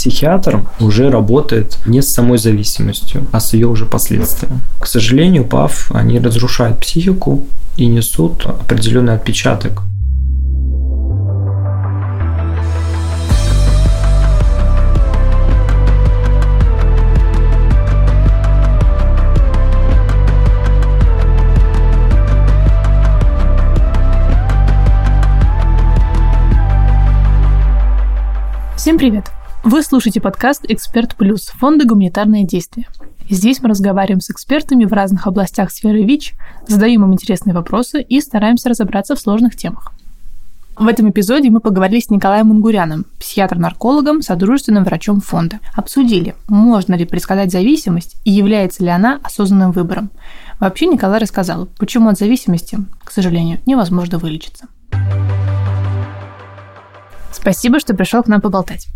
психиатр уже работает не с самой зависимостью, а с ее уже последствиями. К сожалению, ПАВ, они разрушают психику и несут определенный отпечаток Всем привет! Вы слушаете подкаст «Эксперт Плюс» Фонда «Гуманитарное действие». Здесь мы разговариваем с экспертами в разных областях сферы ВИЧ, задаем им интересные вопросы и стараемся разобраться в сложных темах. В этом эпизоде мы поговорили с Николаем Мунгуряном, психиатр-наркологом, содружественным врачом фонда. Обсудили, можно ли предсказать зависимость и является ли она осознанным выбором. Вообще Николай рассказал, почему от зависимости, к сожалению, невозможно вылечиться. Спасибо, что пришел к нам поболтать.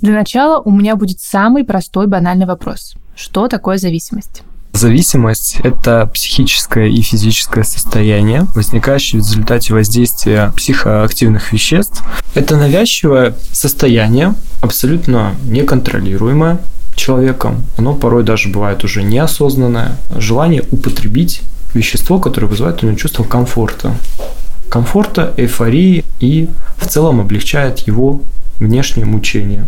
Для начала у меня будет самый простой банальный вопрос. Что такое зависимость? Зависимость – это психическое и физическое состояние, возникающее в результате воздействия психоактивных веществ. Это навязчивое состояние, абсолютно неконтролируемое человеком. Оно порой даже бывает уже неосознанное. Желание употребить вещество, которое вызывает у него чувство комфорта комфорта, эйфории и в целом облегчает его внешнее мучение.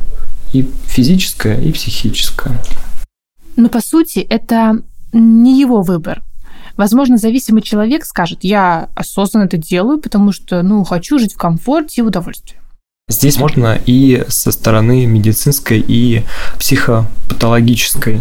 И физическое, и психическое. Но по сути это не его выбор. Возможно, зависимый человек скажет, я осознанно это делаю, потому что, ну, хочу жить в комфорте и в удовольствии. Здесь можно и со стороны медицинской, и психопатологической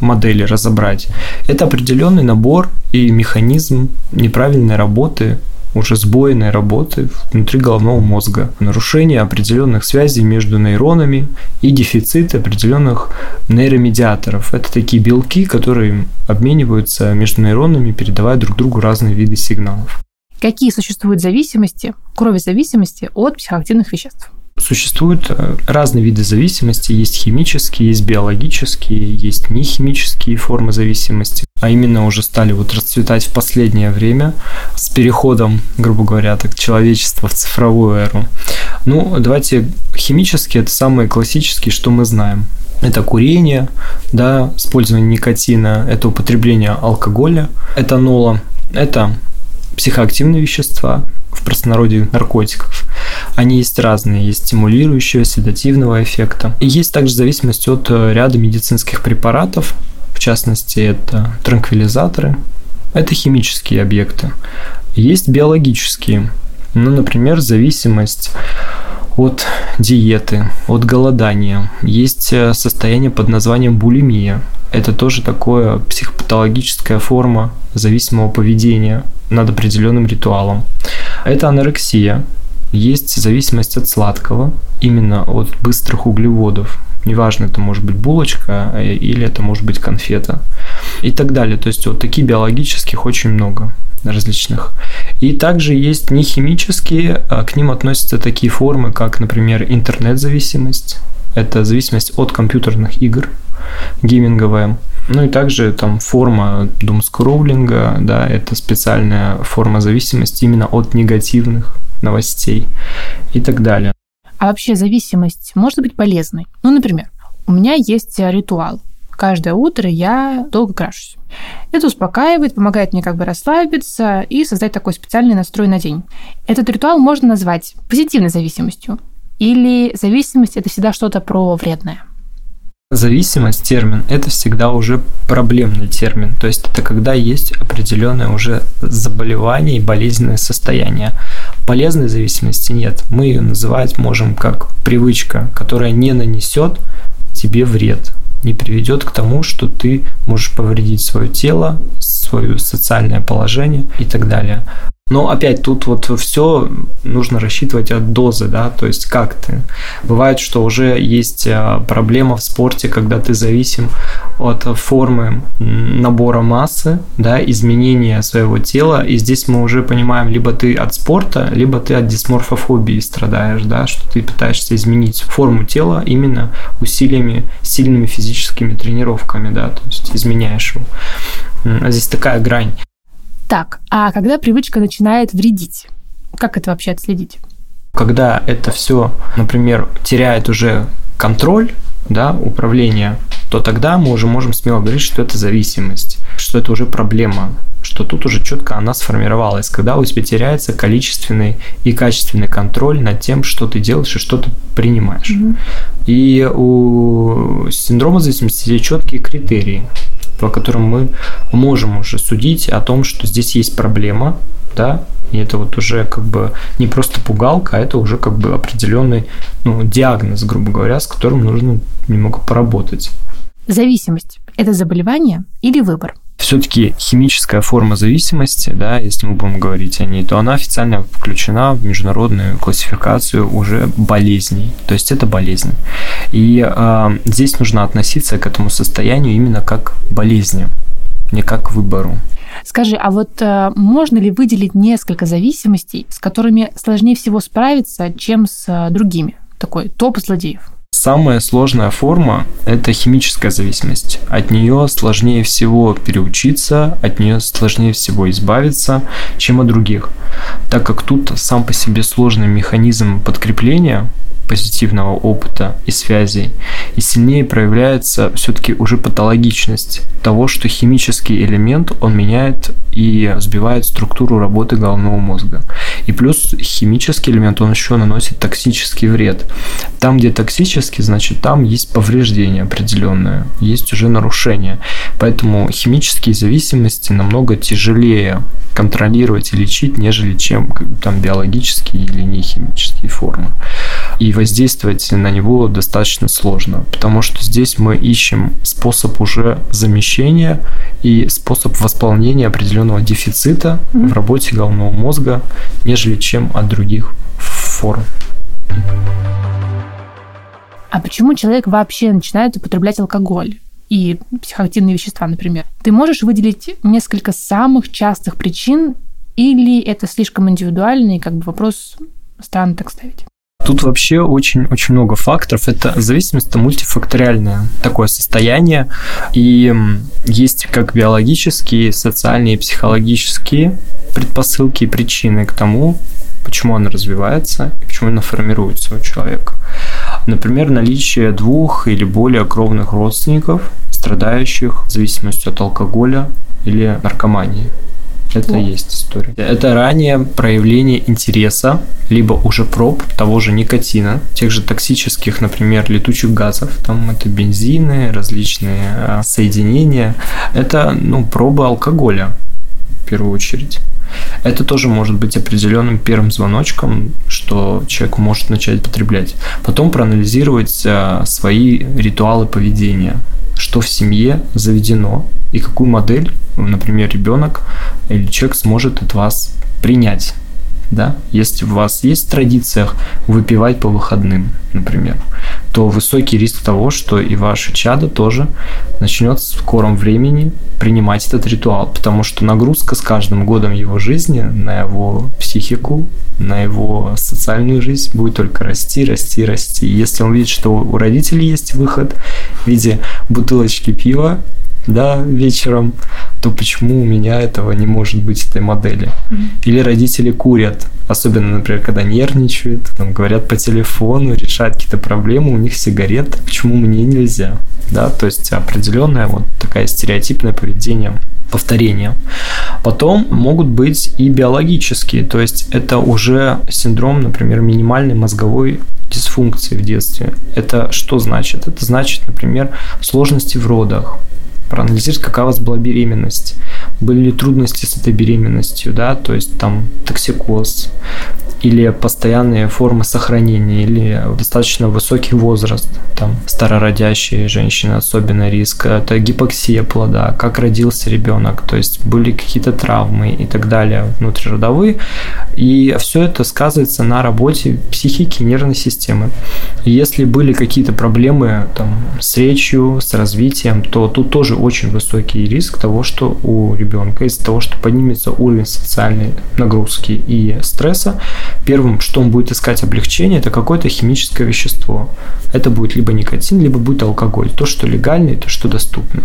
модели разобрать. Это определенный набор и механизм неправильной работы уже сбойной работы внутри головного мозга, нарушение определенных связей между нейронами и дефицит определенных нейромедиаторов. Это такие белки, которые обмениваются между нейронами, передавая друг другу разные виды сигналов. Какие существуют зависимости, крови зависимости от психоактивных веществ? Существуют э, разные виды зависимости. Есть химические, есть биологические, есть нехимические формы зависимости. А именно уже стали вот расцветать в последнее время с переходом, грубо говоря, так, человечества в цифровую эру. Ну, давайте химические, это самые классические, что мы знаем. Это курение, да, использование никотина, это употребление алкоголя, этанола, это психоактивные вещества, в простонародье наркотиков. Они есть разные, есть стимулирующего, седативного эффекта. И есть также зависимость от э, ряда медицинских препаратов, в частности, это транквилизаторы, это химические объекты. Есть биологические, ну, например, зависимость от диеты, от голодания. Есть э, состояние под названием булимия. Это тоже такое психопатологическая форма зависимого поведения над определенным ритуалом. Это анорексия. Есть зависимость от сладкого, именно от быстрых углеводов. Неважно, это может быть булочка э, или это может быть конфета и так далее. То есть вот таких биологических очень много различных. И также есть нехимические, а к ним относятся такие формы, как, например, интернет-зависимость. Это зависимость от компьютерных игр, гейминговая. Ну и также там форма думскроулинга, да, это специальная форма зависимости именно от негативных новостей и так далее. А вообще зависимость может быть полезной? Ну, например, у меня есть ритуал. Каждое утро я долго крашусь. Это успокаивает, помогает мне как бы расслабиться и создать такой специальный настрой на день. Этот ритуал можно назвать позитивной зависимостью. Или зависимость – это всегда что-то про вредное. Зависимость, термин, это всегда уже проблемный термин. То есть это когда есть определенное уже заболевание и болезненное состояние. Полезной зависимости нет. Мы ее называть можем как привычка, которая не нанесет тебе вред не приведет к тому, что ты можешь повредить свое тело, свое социальное положение и так далее. Но опять тут вот все нужно рассчитывать от дозы, да, то есть как ты. Бывает, что уже есть а, проблема в спорте, когда ты зависим от формы набора массы, да, изменения своего тела, и здесь мы уже понимаем, либо ты от спорта, либо ты от дисморфофобии страдаешь, да, что ты пытаешься изменить форму тела именно усилиями, сильными физическими тренировками, да, то есть изменяешь его. А здесь такая грань. Так, а когда привычка начинает вредить? Как это вообще отследить? Когда это все, например, теряет уже контроль, да, управление, то тогда мы уже можем смело говорить, что это зависимость, что это уже проблема, что тут уже четко она сформировалась, когда у тебя теряется количественный и качественный контроль над тем, что ты делаешь и что ты принимаешь. Mm-hmm. И у синдрома зависимости есть четкие критерии, по которым мы можем уже судить о том, что здесь есть проблема, да, и это вот уже как бы не просто пугалка, а это уже как бы определенный ну, диагноз, грубо говоря, с которым нужно немного поработать. Зависимость – это заболевание или выбор? Все-таки химическая форма зависимости, да, если мы будем говорить о ней, то она официально включена в международную классификацию уже болезней. То есть это болезнь. И э, здесь нужно относиться к этому состоянию именно как к болезни, не как к выбору. Скажи, а вот э, можно ли выделить несколько зависимостей, с которыми сложнее всего справиться, чем с э, другими? Такой топ злодеев. Самая сложная форма – это химическая зависимость. От нее сложнее всего переучиться, от нее сложнее всего избавиться, чем от других. Так как тут сам по себе сложный механизм подкрепления позитивного опыта и связей, и сильнее проявляется все-таки уже патологичность того, что химический элемент, он меняет и сбивает структуру работы головного мозга. И плюс химический элемент, он еще наносит токсический вред. Там, где токсический, значит, там есть повреждение определенное, есть уже нарушение. Поэтому химические зависимости намного тяжелее контролировать и лечить, нежели чем там биологические или нехимические формы. И воздействовать на него достаточно сложно, потому что здесь мы ищем способ уже замещения и способ восполнения определенного дефицита mm-hmm. в работе головного мозга, нежели чем от других форм. А почему человек вообще начинает употреблять алкоголь? и психоактивные вещества, например. Ты можешь выделить несколько самых частых причин или это слишком индивидуальный как бы вопрос странно так ставить? Тут вообще очень-очень много факторов. Это зависимость это мультифакториальное такое состояние. И есть как биологические, социальные, психологические предпосылки и причины к тому, почему она развивается и почему она формируется у человека. Например, наличие двух или более кровных родственников, страдающих зависимостью от алкоголя или наркомании. Это и есть история. Это ранее проявление интереса, либо уже проб того же никотина, тех же токсических, например, летучих газов. Там это бензины, различные а, соединения. Это, ну, пробы алкоголя в первую очередь. Это тоже может быть определенным первым звоночком, что человек может начать потреблять. Потом проанализировать а, свои ритуалы поведения что в семье заведено и какую модель, например, ребенок или человек сможет от вас принять. Да? Если у вас есть в традициях выпивать по выходным, например, то высокий риск того, что и ваше чадо тоже начнет в скором времени принимать этот ритуал, потому что нагрузка с каждым годом его жизни на его психику, на его социальную жизнь будет только расти, расти, расти. Если он видит, что у родителей есть выход в виде бутылочки пива, да, вечером, то почему у меня этого не может быть этой модели? Mm-hmm. Или родители курят, особенно, например, когда нервничают, там говорят по телефону, решают какие-то проблемы, у них сигарет, почему мне нельзя? Да, то есть определенное вот такая стереотипное поведение повторение. Потом могут быть и биологические, то есть это уже синдром, например, минимальной мозговой дисфункции в детстве. Это что значит? Это значит, например, сложности в родах, проанализировать, какая у вас была беременность, были ли трудности с этой беременностью, да, то есть там токсикоз, или постоянные формы сохранения, или достаточно высокий возраст, там старородящие женщины, особенно риск, это гипоксия плода, как родился ребенок, то есть были какие-то травмы и так далее внутриродовые, и все это сказывается на работе психики нервной системы. Если были какие-то проблемы там, с речью, с развитием, то тут тоже очень высокий риск того, что у ребенка из-за того, что поднимется уровень социальной нагрузки и стресса, первым, что он будет искать облегчение, это какое-то химическое вещество. Это будет либо никотин, либо будет алкоголь. То, что легально, и то, что доступно.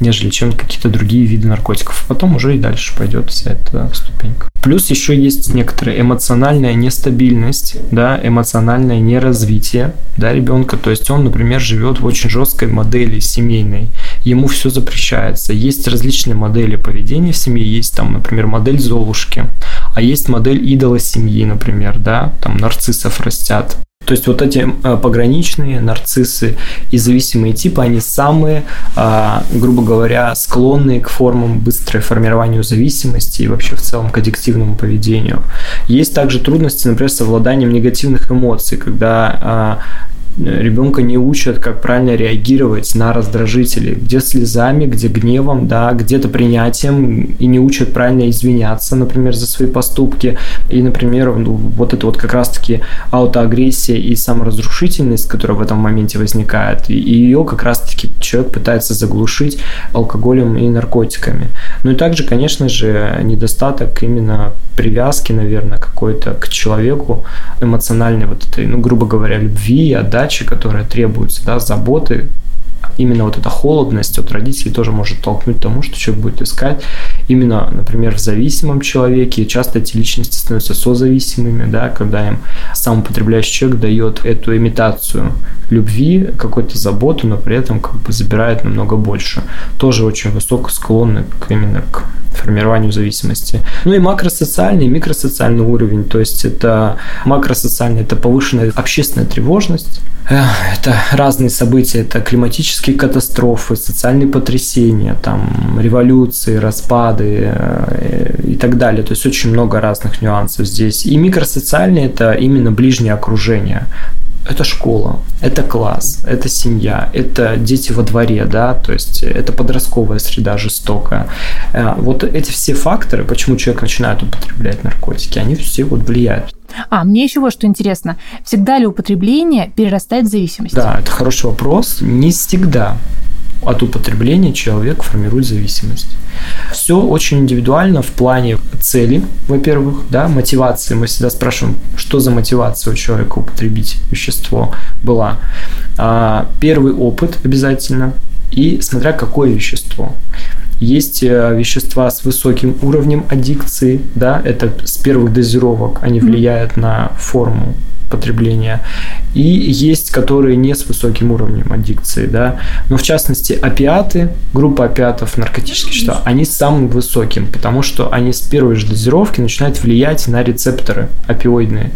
Нежели чем какие-то другие виды наркотиков. Потом уже и дальше пойдет вся эта ступенька. Плюс еще есть некоторая эмоциональная нестабильность, да, эмоциональное неразвитие да, ребенка. То есть он, например, живет в очень жесткой модели семейной. Ему все запрещается. Есть различные модели поведения в семье. Есть там, например, модель Золушки, а есть модель идола семьи, например, да, там нарциссов растят. То есть вот эти э, пограничные нарциссы и зависимые типы, они самые, а, грубо говоря, склонные к формам быстрой формированию зависимости и вообще в целом к аддиктивному поведению. Есть также трудности, например, с овладанием негативных эмоций, когда а, ребенка не учат, как правильно реагировать на раздражители, где слезами, где гневом, да, где-то принятием, и не учат правильно извиняться, например, за свои поступки. И, например, ну, вот это вот как раз-таки аутоагрессия и саморазрушительность, которая в этом моменте возникает, и ее как раз-таки человек пытается заглушить алкоголем и наркотиками. Ну и также, конечно же, недостаток именно привязки, наверное, какой-то к человеку, эмоциональной вот этой, ну, грубо говоря, любви, отдачи, которая требуется, да, заботы, именно вот эта холодность от родителей тоже может толкнуть к тому, что человек будет искать именно, например, в зависимом человеке. Часто эти личности становятся созависимыми, да, когда им сам употребляющий человек дает эту имитацию любви, какой-то заботу, но при этом как бы забирает намного больше. Тоже очень высоко склонны к, именно к формированию зависимости. Ну и макросоциальный, и микросоциальный уровень, то есть это макросоциальный, это повышенная общественная тревожность, это разные события, это климатические катастрофы, социальные потрясения, там, революции, распады э, и так далее. То есть очень много разных нюансов здесь. И микросоциальные – это именно ближнее окружение это школа, это класс, это семья, это дети во дворе, да, то есть это подростковая среда жестокая. Э, вот эти все факторы, почему человек начинает употреблять наркотики, они все вот влияют. А, мне еще вот что интересно. Всегда ли употребление перерастает в зависимость? Да, это хороший вопрос. Не всегда от употребления человек формирует зависимость. Все очень индивидуально в плане цели, во-первых, да, мотивации. Мы всегда спрашиваем, что за мотивация у человека употребить вещество была. А, первый опыт обязательно и смотря какое вещество. Есть э, вещества с высоким уровнем аддикции, да, это с первых дозировок, они влияют на форму потребления. И есть, которые не с высоким уровнем аддикции, да. Но в частности, опиаты, группа опиатов, наркотические вещества, они с самым высоким, потому что они с первой же дозировки начинают влиять на рецепторы опиоидные.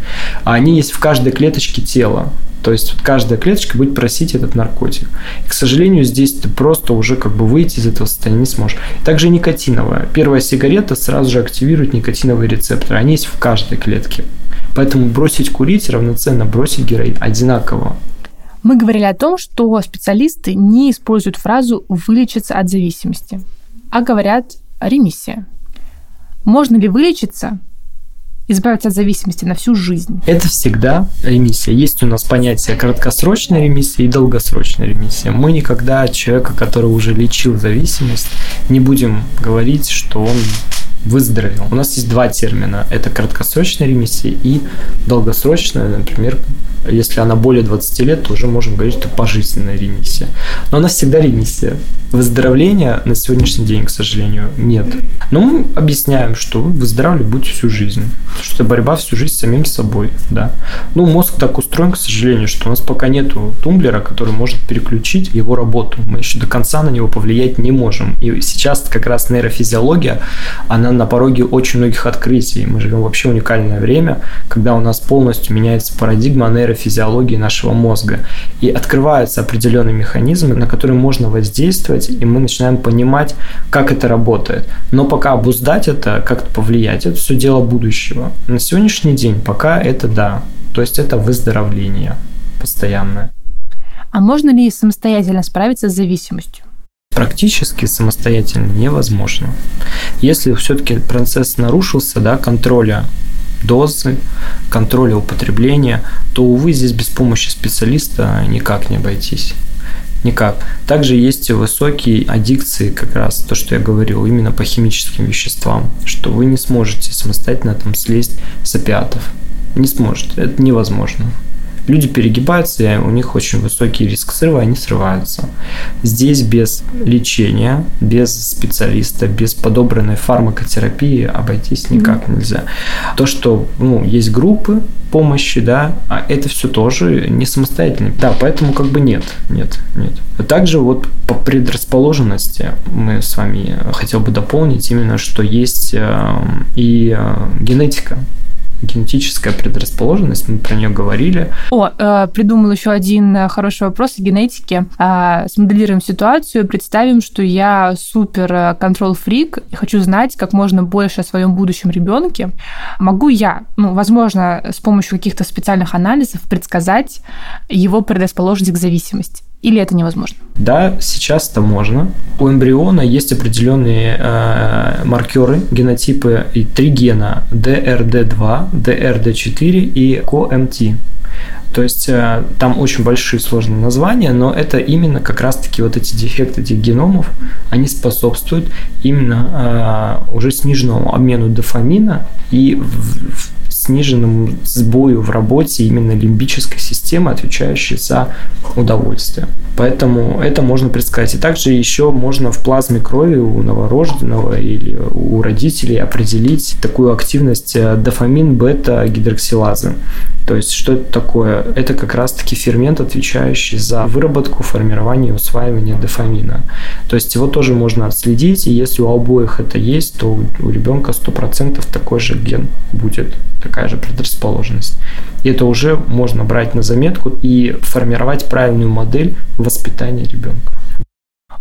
А они есть в каждой клеточке тела. То есть каждая клеточка будет просить этот наркотик. И, к сожалению, здесь ты просто уже как бы выйти из этого состояния не сможешь. Также никотиновая. Первая сигарета сразу же активирует никотиновые рецепторы. Они есть в каждой клетке. Поэтому бросить курить равноценно бросить героин одинаково. Мы говорили о том, что специалисты не используют фразу «вылечиться от зависимости», а говорят «ремиссия». Можно ли вылечиться, избавиться от зависимости на всю жизнь? Это всегда ремиссия. Есть у нас понятие краткосрочная ремиссия и долгосрочная ремиссия. Мы никогда человека, который уже лечил зависимость, не будем говорить, что он выздоровел. У нас есть два термина. Это краткосрочная ремиссия и долгосрочная, например, если она более 20 лет, то уже можем говорить, что пожизненная ремиссия. Но она всегда ремиссия. Выздоровления на сегодняшний день, к сожалению, нет. Но мы объясняем, что вы выздоравливать будете всю жизнь. Что это борьба всю жизнь с самим собой. Да? Ну, мозг так устроен, к сожалению, что у нас пока нету тумблера, который может переключить его работу. Мы еще до конца на него повлиять не можем. И сейчас как раз нейрофизиология, она на пороге очень многих открытий. Мы живем вообще уникальное время, когда у нас полностью меняется парадигма нейрофизиологии нашего мозга. И открываются определенные механизмы, на которые можно воздействовать, и мы начинаем понимать, как это работает. Но пока обуздать это, как-то повлиять, это все дело будущего. На сегодняшний день пока это да. То есть это выздоровление постоянное. А можно ли самостоятельно справиться с зависимостью? практически самостоятельно невозможно. Если все-таки процесс нарушился, да, контроля дозы, контроля употребления, то, увы, здесь без помощи специалиста никак не обойтись. Никак. Также есть высокие аддикции, как раз то, что я говорил, именно по химическим веществам, что вы не сможете самостоятельно там слезть с опиатов. Не сможете, это невозможно Люди перегибаются, у них очень высокий риск срыва, они срываются. Здесь без лечения, без специалиста, без подобранной фармакотерапии обойтись никак нельзя. То, что ну, есть группы помощи, да, а это все тоже не самостоятельно. Да, поэтому как бы нет, нет, нет. Также вот по предрасположенности мы с вами хотел бы дополнить именно, что есть э, и э, генетика генетическая предрасположенность, мы про нее говорили. О, э, придумал еще один э, хороший вопрос о генетике. Э, смоделируем ситуацию, представим, что я супер контрол-фрик и хочу знать как можно больше о своем будущем ребенке. Могу я, ну, возможно, с помощью каких-то специальных анализов предсказать его предрасположенность к зависимости? Или это невозможно? Да, сейчас это можно. У эмбриона есть определенные э, маркеры, генотипы и три гена DRD2, DRD4 и COMT. То есть э, там очень большие сложные названия, но это именно как раз-таки вот эти дефекты этих геномов, они способствуют именно э, уже сниженному обмену дофамина и в, сниженному сбою в работе именно лимбической системы, отвечающей за удовольствие. Поэтому это можно предсказать. И также еще можно в плазме крови у новорожденного или у родителей определить такую активность э, дофамин бета-гидроксилазы. То есть, что это такое? Это как раз-таки фермент, отвечающий за выработку, формирование и усваивание дофамина. То есть, его тоже можно отследить, и если у обоих это есть, то у ребенка 100% такой же ген будет, такая же предрасположенность. И это уже можно брать на заметку и формировать правильную модель воспитания ребенка.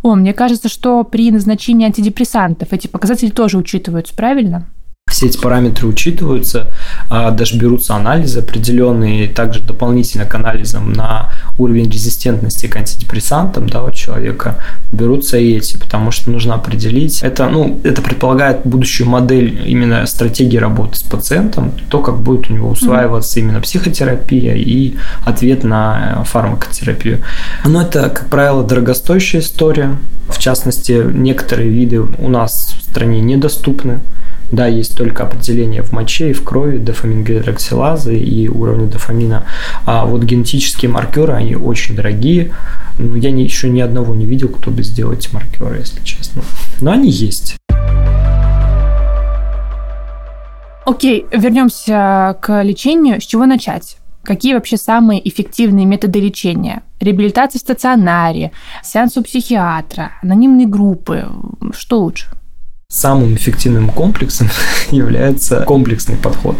О, мне кажется, что при назначении антидепрессантов эти показатели тоже учитываются, правильно? Все эти параметры учитываются, а, даже берутся анализы определенные, также дополнительно к анализам на уровень резистентности к антидепрессантам да, у человека берутся и эти, потому что нужно определить. Это, ну, это предполагает будущую модель именно стратегии работы с пациентом, то, как будет у него усваиваться именно психотерапия и ответ на фармакотерапию. Но это, как правило, дорогостоящая история. В частности, некоторые виды у нас в стране недоступны. Да, есть только определение в моче и в крови дофамингидроксилазы и уровня дофамина. А вот генетические маркеры, они очень дорогие. Ну, я еще ни одного не видел, кто бы сделал эти маркеры, если честно. Но они есть. Окей, вернемся к лечению. С чего начать? Какие вообще самые эффективные методы лечения? Реабилитация в стационаре, сеанс у психиатра, анонимные группы. Что лучше? Самым эффективным комплексом является комплексный подход,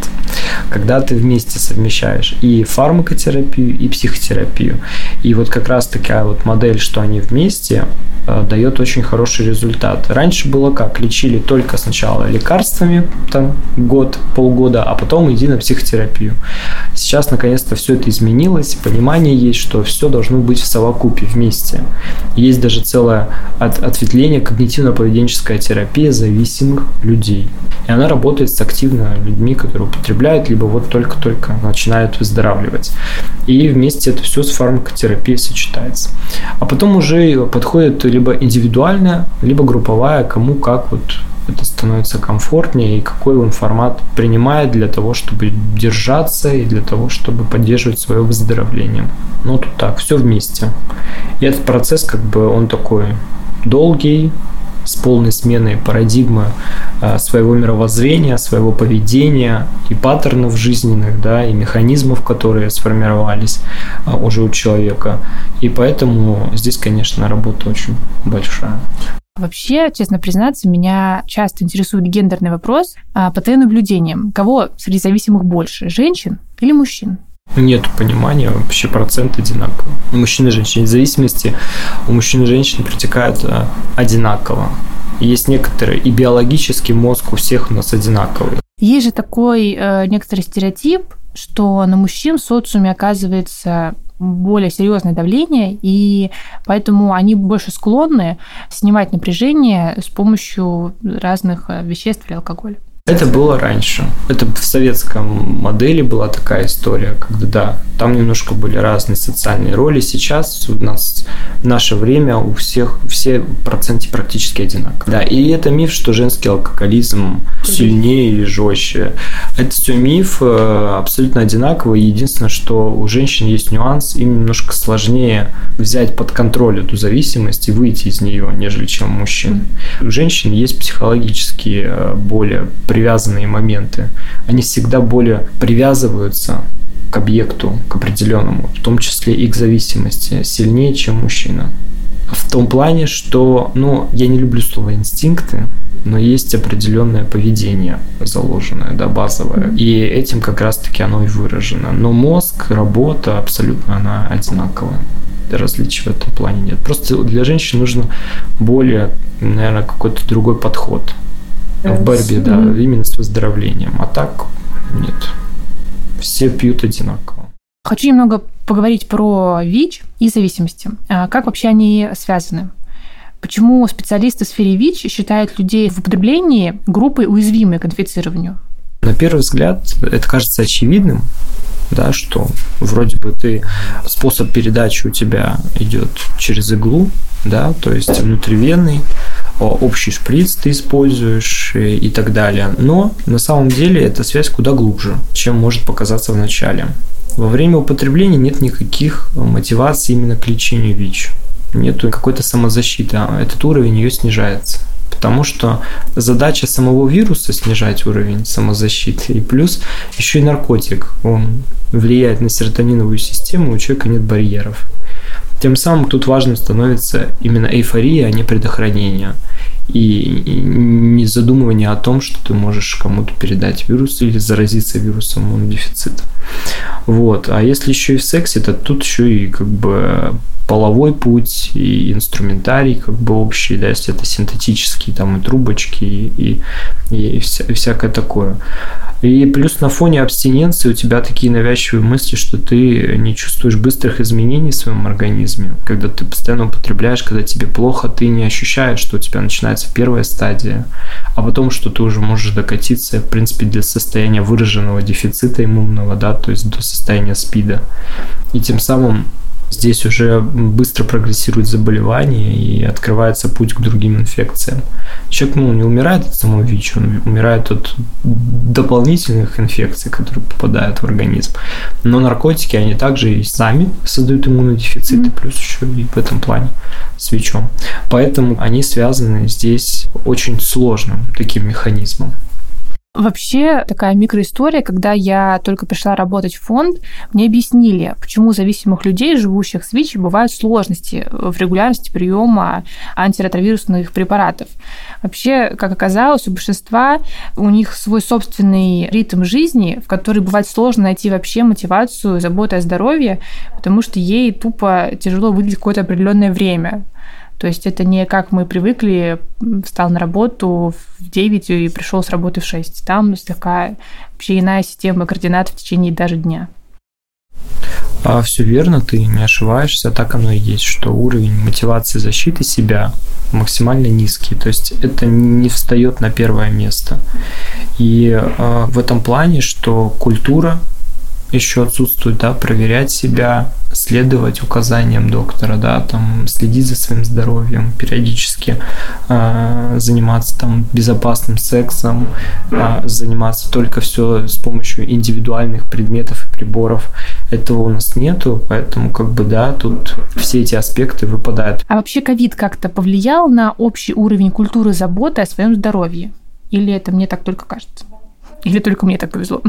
когда ты вместе совмещаешь и фармакотерапию, и психотерапию. И вот как раз такая вот модель, что они вместе, э, дает очень хороший результат. Раньше было как? Лечили только сначала лекарствами, там, год, полгода, а потом иди на психотерапию. Сейчас, наконец-то, все это изменилось, понимание есть, что все должно быть в совокупе, вместе. Есть даже целое от, ответвление когнитивно-поведенческая терапия зависимых людей. И она работает с активно людьми, которые употребляют, либо вот только-только начинают выздоравливать. И вместе это все с фармакотерапией сочетается. А потом уже подходит либо индивидуальная, либо групповая, кому как вот это становится комфортнее и какой он формат принимает для того, чтобы держаться и для того, чтобы поддерживать свое выздоровление. Ну, тут так, все вместе. И этот процесс, как бы, он такой долгий, с полной сменой парадигмы а, своего мировоззрения, своего поведения и паттернов жизненных, да, и механизмов, которые сформировались а, уже у человека. И поэтому здесь, конечно, работа очень большая. Вообще, честно признаться, меня часто интересует гендерный вопрос а, по твоим наблюдениям. Кого среди зависимых больше, женщин или мужчин? Нет понимания, вообще процент одинаковый. У мужчин и женщин. В зависимости у мужчин и женщин протекают а, одинаково. Есть некоторые, и биологический мозг у всех у нас одинаковый. Есть же такой э, некоторый стереотип, что на мужчин в социуме оказывается более серьезное давление, и поэтому они больше склонны снимать напряжение с помощью разных э, веществ или алкоголя. Это было раньше. Это в советском модели была такая история, когда да, там немножко были разные социальные роли. Сейчас у нас в наше время у всех все проценты практически одинаковые. Да, и это миф, что женский алкоголизм сильнее или жестче. Это все миф, э, абсолютно одинаковый. Единственное, что у женщин есть нюанс, им немножко сложнее взять под контроль эту зависимость и выйти из нее, нежели чем у мужчин. У женщин есть психологические э, более привязанные моменты. Они всегда более привязываются к объекту, к определенному, в том числе и к зависимости, сильнее, чем мужчина. В том плане, что, ну, я не люблю слово инстинкты, но есть определенное поведение заложенное, да, базовое. И этим как раз-таки оно и выражено. Но мозг, работа абсолютно она одинаковая. Различий в этом плане нет. Просто для женщин нужно более, наверное, какой-то другой подход в борьбе, да, именно с выздоровлением. А так нет. Все пьют одинаково. Хочу немного поговорить про ВИЧ и зависимости. А как вообще они связаны? Почему специалисты в сфере ВИЧ считают людей в употреблении группой уязвимой к инфицированию? На первый взгляд это кажется очевидным, да, что вроде бы ты способ передачи у тебя идет через иглу, да, то есть внутривенный, общий шприц ты используешь э, и так далее. Но на самом деле эта связь куда глубже, чем может показаться в начале. Во время употребления нет никаких мотиваций именно к лечению ВИЧ. Нет какой-то самозащиты, а этот уровень ее снижается. Потому что задача самого вируса снижать уровень самозащиты. И плюс еще и наркотик. Он влияет на серотониновую систему, у человека нет барьеров. Тем самым тут важным становится именно эйфория, а не предохранение. И не задумывание о том, что ты можешь кому-то передать вирус или заразиться вирусом иммунодефицита. Вот. А если еще и в сексе, то тут еще и как бы половой путь и инструментарий как бы общий, да, если это синтетические там и трубочки и, и, и, вся, всякое такое. И плюс на фоне абстиненции у тебя такие навязчивые мысли, что ты не чувствуешь быстрых изменений в своем организме. Когда ты постоянно употребляешь, когда тебе плохо, ты не ощущаешь, что у тебя начинается первая стадия, а потом, что ты уже можешь докатиться, в принципе, для состояния выраженного дефицита иммунного, да, то есть до состояния СПИДа. И тем самым здесь уже быстро прогрессирует заболевание и открывается путь к другим инфекциям. Человек ну, не умирает от самого ВИЧ, он умирает от дополнительных инфекций, которые попадают в организм. Но наркотики, они также и сами создают иммунодефицит, mm-hmm. плюс еще и в этом плане с ВИЧом. Поэтому они связаны здесь очень сложным таким механизмом. Вообще такая микроистория, когда я только пришла работать в фонд, мне объяснили, почему у зависимых людей, живущих с ВИЧ, бывают сложности в регулярности приема антиретровирусных препаратов. Вообще, как оказалось, у большинства у них свой собственный ритм жизни, в который бывает сложно найти вообще мотивацию, заботу о здоровье, потому что ей тупо тяжело выделить какое-то определенное время. То есть это не как мы привыкли, встал на работу в 9 и пришел с работы в 6. Там такая вообще иная система координат в течение даже дня. А, все верно, ты не ошибаешься, так оно и есть, что уровень мотивации защиты себя максимально низкий, то есть это не встает на первое место. И э, в этом плане, что культура еще отсутствует, да, проверять себя, следовать указаниям доктора, да, там следить за своим здоровьем, периодически э, заниматься там безопасным сексом, э, заниматься только все с помощью индивидуальных предметов и приборов. Этого у нас нету, поэтому как бы да, тут все эти аспекты выпадают. А вообще ковид как-то повлиял на общий уровень культуры заботы о своем здоровье? Или это мне так только кажется? Или только мне так повезло?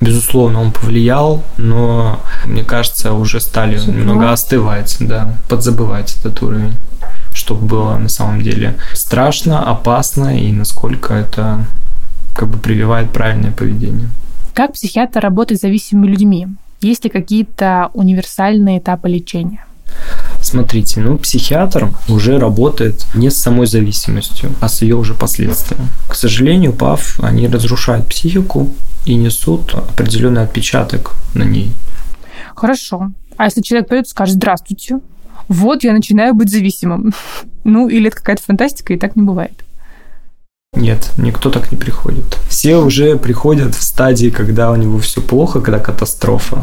Безусловно, он повлиял, но мне кажется, уже стали Все немного остывать, да, подзабывать этот уровень, что было на самом деле страшно, опасно и насколько это как бы прививает правильное поведение. Как психиатр работает с зависимыми людьми? Есть ли какие-то универсальные этапы лечения? Смотрите, ну, психиатр уже работает не с самой зависимостью, а с ее уже последствиями. К сожалению, ПАВ, они разрушают психику и несут определенный отпечаток на ней. Хорошо. А если человек придет и скажет «Здравствуйте», вот я начинаю быть зависимым. Ну, или это какая-то фантастика, и так не бывает. Нет, никто так не приходит. Все уже приходят в стадии, когда у него все плохо, когда катастрофа.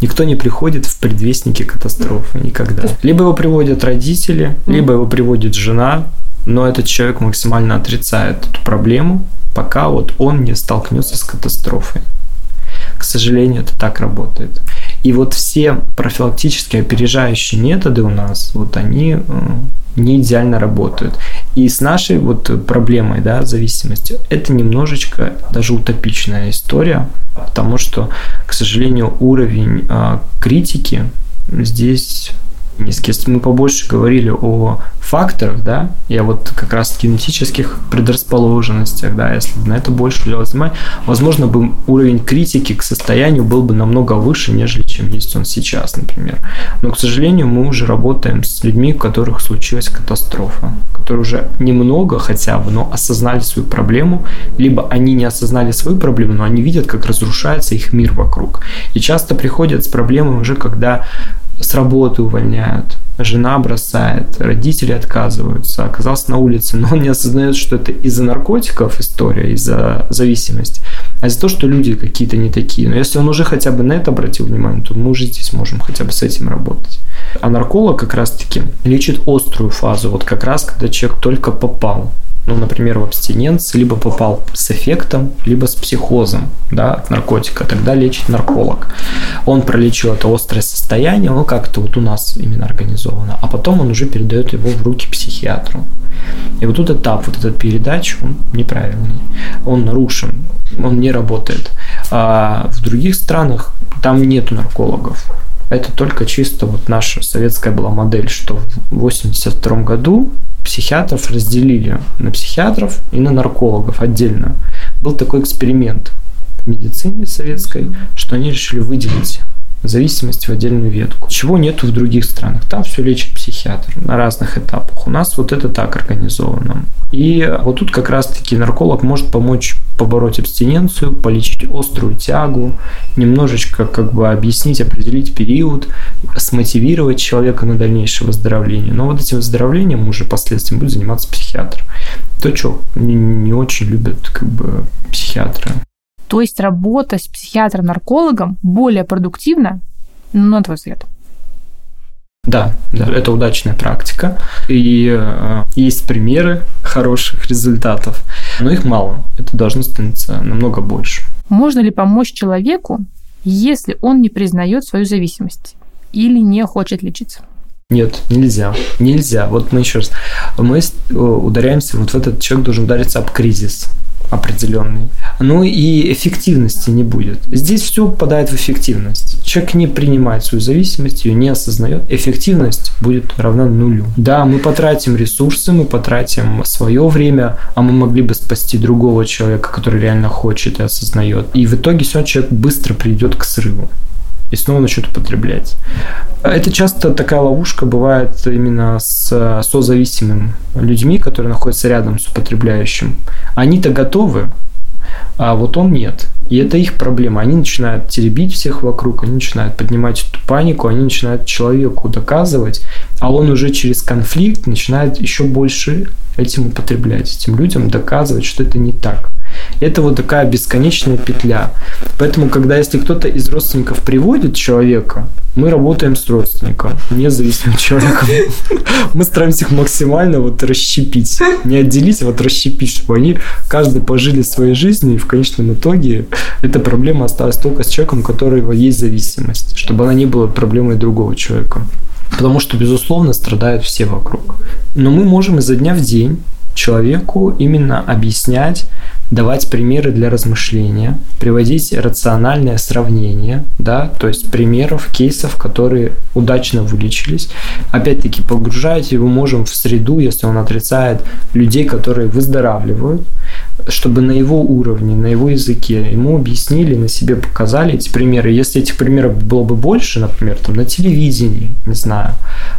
Никто не приходит в предвестнике катастрофы никогда. Либо его приводят родители, либо его приводит жена, но этот человек максимально отрицает эту проблему, пока вот он не столкнется с катастрофой. К сожалению, это так работает. И вот все профилактические опережающие методы у нас, вот они э, не идеально работают. И с нашей вот проблемой, да, зависимостью, это немножечко даже утопичная история, потому что, к сожалению, уровень э, критики здесь низкий. Если мы побольше говорили о факторах, да, я вот как раз генетических предрасположенностях, да, если бы на это больше делать внимание, возможно, бы уровень критики к состоянию был бы намного выше, нежели чем есть он сейчас, например. Но, к сожалению, мы уже работаем с людьми, у которых случилась катастрофа, которые уже немного хотя бы, но осознали свою проблему, либо они не осознали свою проблему, но они видят, как разрушается их мир вокруг. И часто приходят с проблемой уже, когда с работы увольняют, жена бросает, родители отказываются, оказался на улице, но он не осознает, что это из-за наркотиков история, из-за зависимости, а из-за того, что люди какие-то не такие. Но если он уже хотя бы на это обратил внимание, то мы уже здесь можем хотя бы с этим работать. А нарколог как раз-таки лечит острую фазу, вот как раз когда человек только попал ну, например, в абстиненции, либо попал с эффектом, либо с психозом да, от наркотика, тогда лечит нарколог. Он пролечил это острое состояние, ну, как-то вот у нас именно организовано, а потом он уже передает его в руки психиатру. И вот тут этап, вот этот передач, он неправильный, он нарушен, он не работает. А в других странах там нету наркологов. Это только чисто вот наша советская была модель, что в 82 году психиатров разделили на психиатров и на наркологов отдельно. Был такой эксперимент в медицине советской, что они решили выделить зависимость в отдельную ветку. Чего нету в других странах. Там все лечит психиатр на разных этапах. У нас вот это так организовано. И вот тут как раз-таки нарколог может помочь побороть абстиненцию, полечить острую тягу, немножечко как бы объяснить, определить период, смотивировать человека на дальнейшее выздоровление. Но вот этим выздоровлением уже последствием будет заниматься психиатр. То, что не, очень любят как бы психиатры. То есть работа с психиатром-наркологом более продуктивна, ну, на твой взгляд? Да, да, это удачная практика. И э, есть примеры хороших результатов, но их мало. Это должно становиться намного больше. Можно ли помочь человеку, если он не признает свою зависимость или не хочет лечиться? Нет, нельзя. Нельзя. Вот мы еще раз. Мы э, ударяемся, вот в этот человек должен удариться об кризис определенный. Ну и эффективности не будет. Здесь все попадает в эффективность. Человек не принимает свою зависимость, ее не осознает. Эффективность будет равна нулю. Да, мы потратим ресурсы, мы потратим свое время, а мы могли бы спасти другого человека, который реально хочет и осознает. И в итоге все человек быстро придет к срыву и снова начнут употреблять. Это часто такая ловушка бывает именно с созависимыми людьми, которые находятся рядом с употребляющим. Они-то готовы, а вот он нет. И это их проблема. Они начинают теребить всех вокруг, они начинают поднимать эту панику, они начинают человеку доказывать, а он уже через конфликт начинает еще больше этим употреблять, этим людям доказывать, что это не так. Это вот такая бесконечная петля. Поэтому, когда если кто-то из родственников приводит человека, мы работаем с родственником, независимым человеком. Мы стараемся их максимально вот расщепить. Не отделить, а вот расщепить, чтобы они каждый пожили своей жизнью, и в конечном итоге эта проблема осталась только с человеком, у которого есть зависимость, чтобы она не была проблемой другого человека. Потому что, безусловно, страдают все вокруг. Но мы можем изо дня в день человеку именно объяснять, давать примеры для размышления, приводить рациональное сравнение, да, то есть примеров, кейсов, которые удачно вылечились. Опять-таки, погружать его можем в среду, если он отрицает людей, которые выздоравливают, чтобы на его уровне, на его языке ему объяснили, на себе показали эти примеры. Если этих примеров было бы больше, например, там на телевидении, не знаю,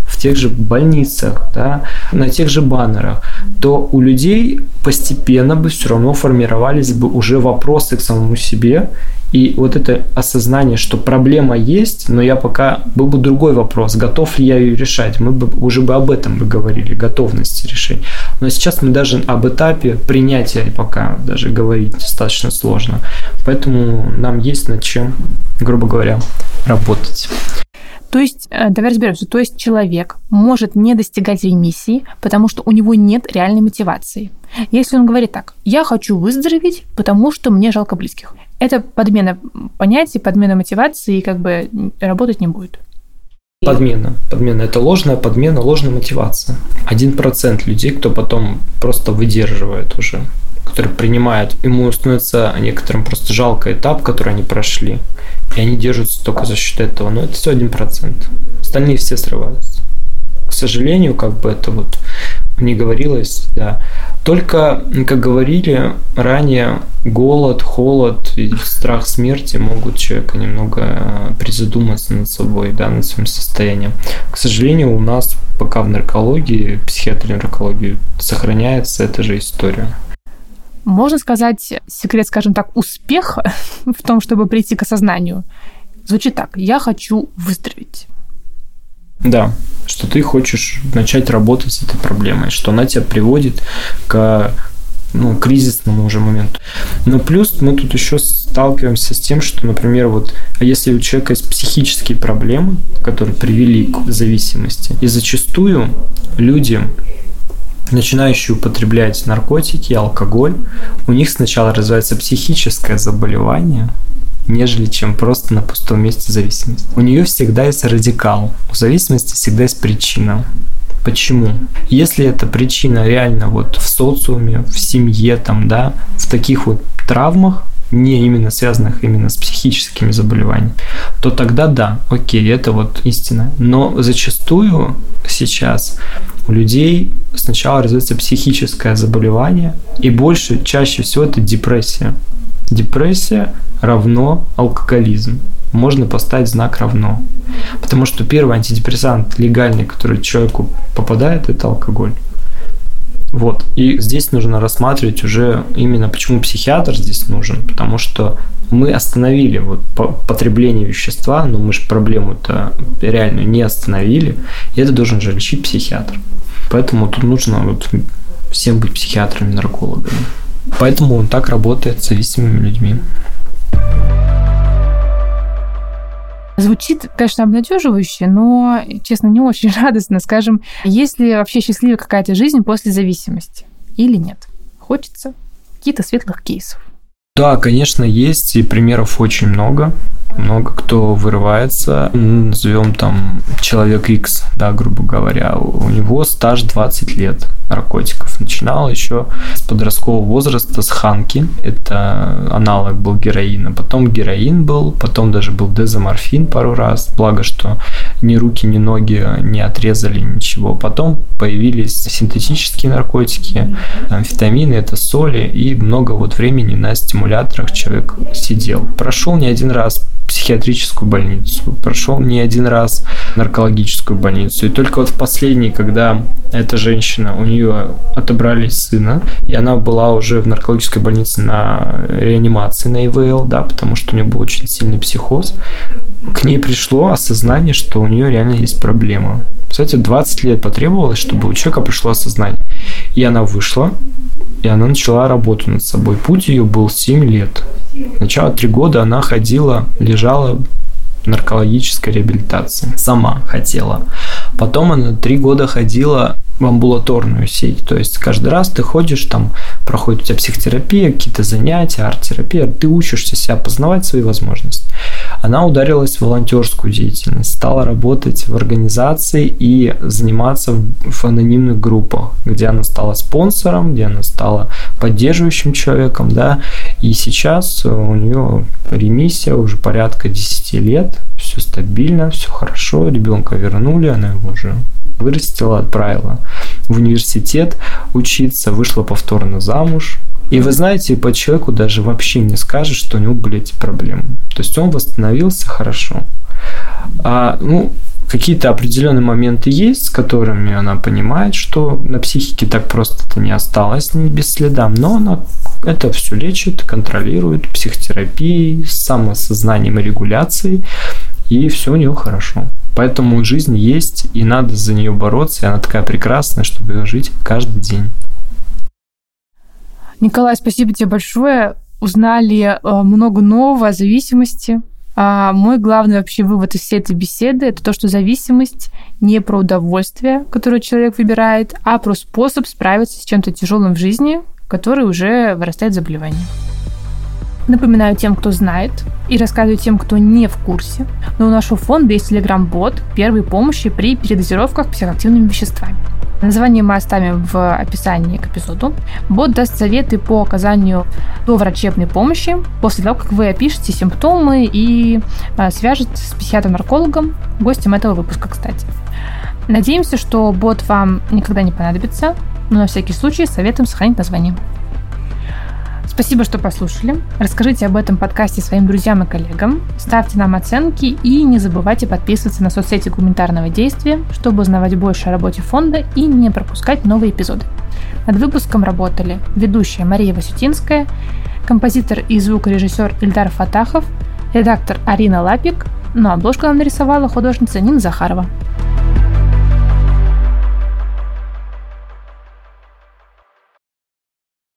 в тех же больницах, да, на тех же баннерах, то у людей постепенно бы все равно формировались бы уже вопросы к самому себе, И вот это осознание, что проблема есть, но я пока был бы другой вопрос, готов ли я ее решать. Мы бы уже бы об этом бы говорили, готовности решения. Но сейчас мы даже об этапе принятия пока даже говорить достаточно сложно. Поэтому нам есть над чем, грубо говоря, работать. То есть, э, давай разберемся, то есть человек может не достигать ремиссии, потому что у него нет реальной мотивации. Если он говорит так, я хочу выздороветь, потому что мне жалко близких. Это подмена понятий, подмена мотивации и как бы работать не будет. Подмена. Подмена – это ложная подмена, ложная мотивация. Один процент людей, кто потом просто выдерживает уже, который принимает, ему становится некоторым просто жалко этап, который они прошли, и они держатся только за счет этого. Но это все один процент. Остальные все срываются. К сожалению, как бы это вот не говорилось, да. Только, как говорили ранее, голод, холод и страх смерти могут человека немного э, призадуматься над собой, да, над своим состоянием. К сожалению, у нас пока в наркологии, психиатрии наркологии сохраняется эта же история. Можно сказать, секрет, скажем так, успеха в том, чтобы прийти к осознанию, звучит так. Я хочу выздороветь. Да, что ты хочешь начать работать с этой проблемой, что она тебя приводит к ну, кризисному уже моменту. Но плюс мы тут еще сталкиваемся с тем, что, например, вот, а если у человека есть психические проблемы, которые привели к зависимости, и зачастую люди, начинающие употреблять наркотики, алкоголь, у них сначала развивается психическое заболевание, нежели чем просто на пустом месте зависимость. У нее всегда есть радикал. У зависимости всегда есть причина. Почему? Если эта причина реально вот в социуме, в семье, там, да, в таких вот травмах, не именно связанных именно с психическими заболеваниями, то тогда да, окей, это вот истина. Но зачастую сейчас у людей сначала развивается психическое заболевание, и больше, чаще всего это депрессия. Депрессия равно алкоголизм. Можно поставить знак равно. Потому что первый антидепрессант легальный, который человеку попадает, это алкоголь. Вот. И здесь нужно рассматривать уже именно почему психиатр здесь нужен, потому что мы остановили вот потребление вещества, но мы же проблему-то реально не остановили, и это должен же лечить психиатр. Поэтому тут нужно вот всем быть психиатрами, наркологами. Поэтому он так работает с зависимыми людьми. Звучит, конечно, обнадеживающе, но, честно, не очень радостно. Скажем, есть ли вообще счастливая какая-то жизнь после зависимости или нет? Хочется каких-то светлых кейсов. Да, конечно, есть, и примеров очень много много кто вырывается, назовем там человек X, да, грубо говоря, у него стаж 20 лет наркотиков. Начинал еще с подросткового возраста с ханки, это аналог был героина, потом героин был, потом даже был дезоморфин пару раз, благо, что ни руки, ни ноги не отрезали ничего. Потом появились синтетические наркотики, амфетамины, это соли, и много вот времени на стимуляторах человек сидел. Прошел не один раз психиатрическую больницу, прошел не один раз наркологическую больницу. И только вот в последний, когда эта женщина, у нее отобрали сына, и она была уже в наркологической больнице на реанимации на ИВЛ, да, потому что у нее был очень сильный психоз, к ней пришло осознание, что у нее реально есть проблема. Кстати, 20 лет потребовалось, чтобы у человека пришло осознание. И она вышла, и она начала работу над собой. Путь ее был 7 лет. Сначала 3 года она ходила, лежала в наркологической реабилитации. Сама хотела. Потом она 3 года ходила в амбулаторную сеть. То есть каждый раз ты ходишь, там проходит у тебя психотерапия, какие-то занятия, арт-терапия, ты учишься себя познавать свои возможности. Она ударилась в волонтерскую деятельность, стала работать в организации и заниматься в анонимных группах, где она стала спонсором, где она стала поддерживающим человеком, да, и сейчас у нее ремиссия уже порядка 10 лет, все стабильно, все хорошо, ребенка вернули, она его уже вырастила, отправила в университет учиться, вышла повторно замуж. И вы знаете, по человеку даже вообще не скажешь, что у него были эти проблемы. То есть он восстановился хорошо. А, ну, какие-то определенные моменты есть, с которыми она понимает, что на психике так просто это не осталось не без следа, но она это все лечит, контролирует психотерапией, самосознанием и регуляцией, и все у нее хорошо. Поэтому жизнь есть, и надо за нее бороться, и она такая прекрасная, чтобы ее жить каждый день. Николай, спасибо тебе большое. Узнали э, много нового о зависимости, а мой главный вообще вывод из всей этой беседы это то, что зависимость не про удовольствие, которое человек выбирает, а про способ справиться с чем-то тяжелым в жизни, который уже вырастает заболевание. Напоминаю тем, кто знает, и рассказываю тем, кто не в курсе, но у нашего фонда есть телеграм-бот первой помощи при передозировках психоактивными веществами. Название мы оставим в описании к эпизоду. Бот даст советы по оказанию доврачебной помощи после того, как вы опишете симптомы и а, свяжет с психиатром-наркологом, гостем этого выпуска, кстати. Надеемся, что бот вам никогда не понадобится, но на всякий случай советуем сохранить название. Спасибо, что послушали. Расскажите об этом подкасте своим друзьям и коллегам. Ставьте нам оценки и не забывайте подписываться на соцсети гуманитарного действия, чтобы узнавать больше о работе фонда и не пропускать новые эпизоды. Над выпуском работали ведущая Мария Васютинская, композитор и звукорежиссер Ильдар Фатахов, редактор Арина Лапик, но обложку нам нарисовала художница Нина Захарова.